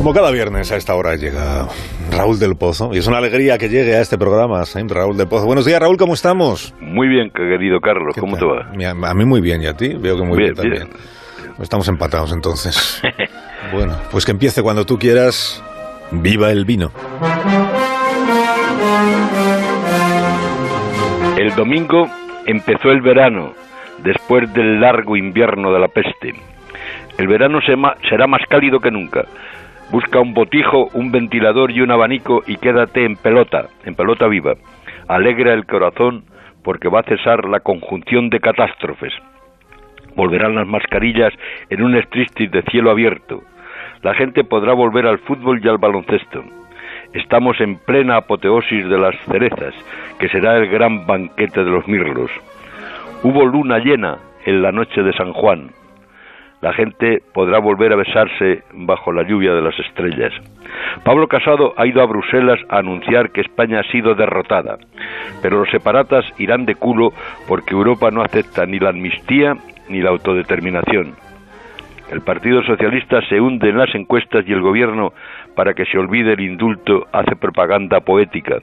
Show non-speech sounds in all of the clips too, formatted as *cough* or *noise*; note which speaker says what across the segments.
Speaker 1: Como cada viernes a esta hora llega Raúl del Pozo y es una alegría que llegue a este programa, Raúl del Pozo. Buenos días, Raúl, ¿cómo estamos?
Speaker 2: Muy bien, querido Carlos, ¿cómo te va?
Speaker 1: A mí muy bien, ¿y a ti? Veo que muy bien, también. Estamos empatados entonces. *laughs* bueno, pues que empiece cuando tú quieras. Viva el vino.
Speaker 2: El domingo empezó el verano, después del largo invierno de la peste. El verano será más cálido que nunca. Busca un botijo, un ventilador y un abanico y quédate en pelota, en pelota viva. Alegra el corazón porque va a cesar la conjunción de catástrofes. Volverán las mascarillas en un striptease de cielo abierto. La gente podrá volver al fútbol y al baloncesto. Estamos en plena apoteosis de las cerezas, que será el gran banquete de los mirlos. Hubo luna llena en la noche de San Juan la gente podrá volver a besarse bajo la lluvia de las estrellas. Pablo Casado ha ido a Bruselas a anunciar que España ha sido derrotada, pero los separatas irán de culo porque Europa no acepta ni la amnistía ni la autodeterminación. El Partido Socialista se hunde en las encuestas y el gobierno, para que se olvide el indulto, hace propaganda poética.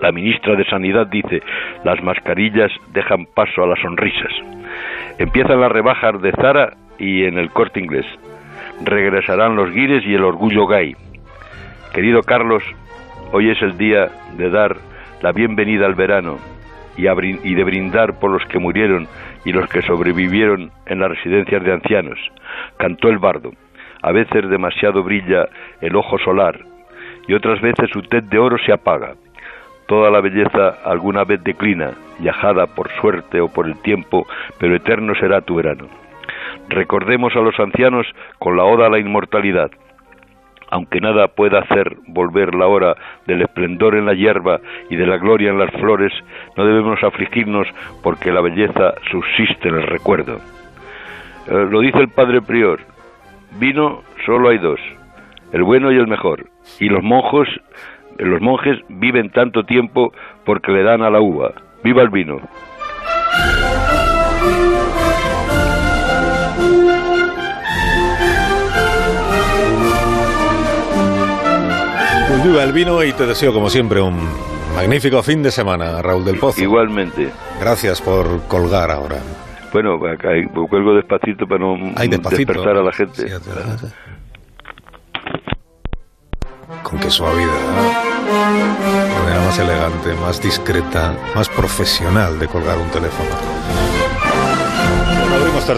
Speaker 2: La ministra de Sanidad dice, las mascarillas dejan paso a las sonrisas. Empiezan las rebajas de Zara y en el corte inglés. Regresarán los guires y el orgullo gay. Querido Carlos, hoy es el día de dar la bienvenida al verano y, de brindar por los que murieron y los que sobrevivieron en las residencias de ancianos. Cantó el bardo. A veces demasiado brilla el ojo solar y otras veces su tez de oro se apaga. Toda la belleza alguna vez declina, viajada por suerte o por el tiempo, pero eterno será tu verano. Recordemos a los ancianos con la oda a la inmortalidad. Aunque nada pueda hacer volver la hora del esplendor en la hierba y de la gloria en las flores, no debemos afligirnos porque la belleza subsiste en el recuerdo. Eh, lo dice el padre prior, vino solo hay dos, el bueno y el mejor, y los monjos, los monjes viven tanto tiempo porque le dan a la uva. ¡Viva el vino!
Speaker 1: Viva el vino y te deseo como siempre un magnífico fin de semana, Raúl del Pozo.
Speaker 2: Igualmente.
Speaker 1: Gracias por colgar ahora.
Speaker 2: Bueno, cuelgo despacito para no despertar a la gente.
Speaker 1: Con qué suavidad. De manera más elegante, más discreta, más profesional de colgar un teléfono.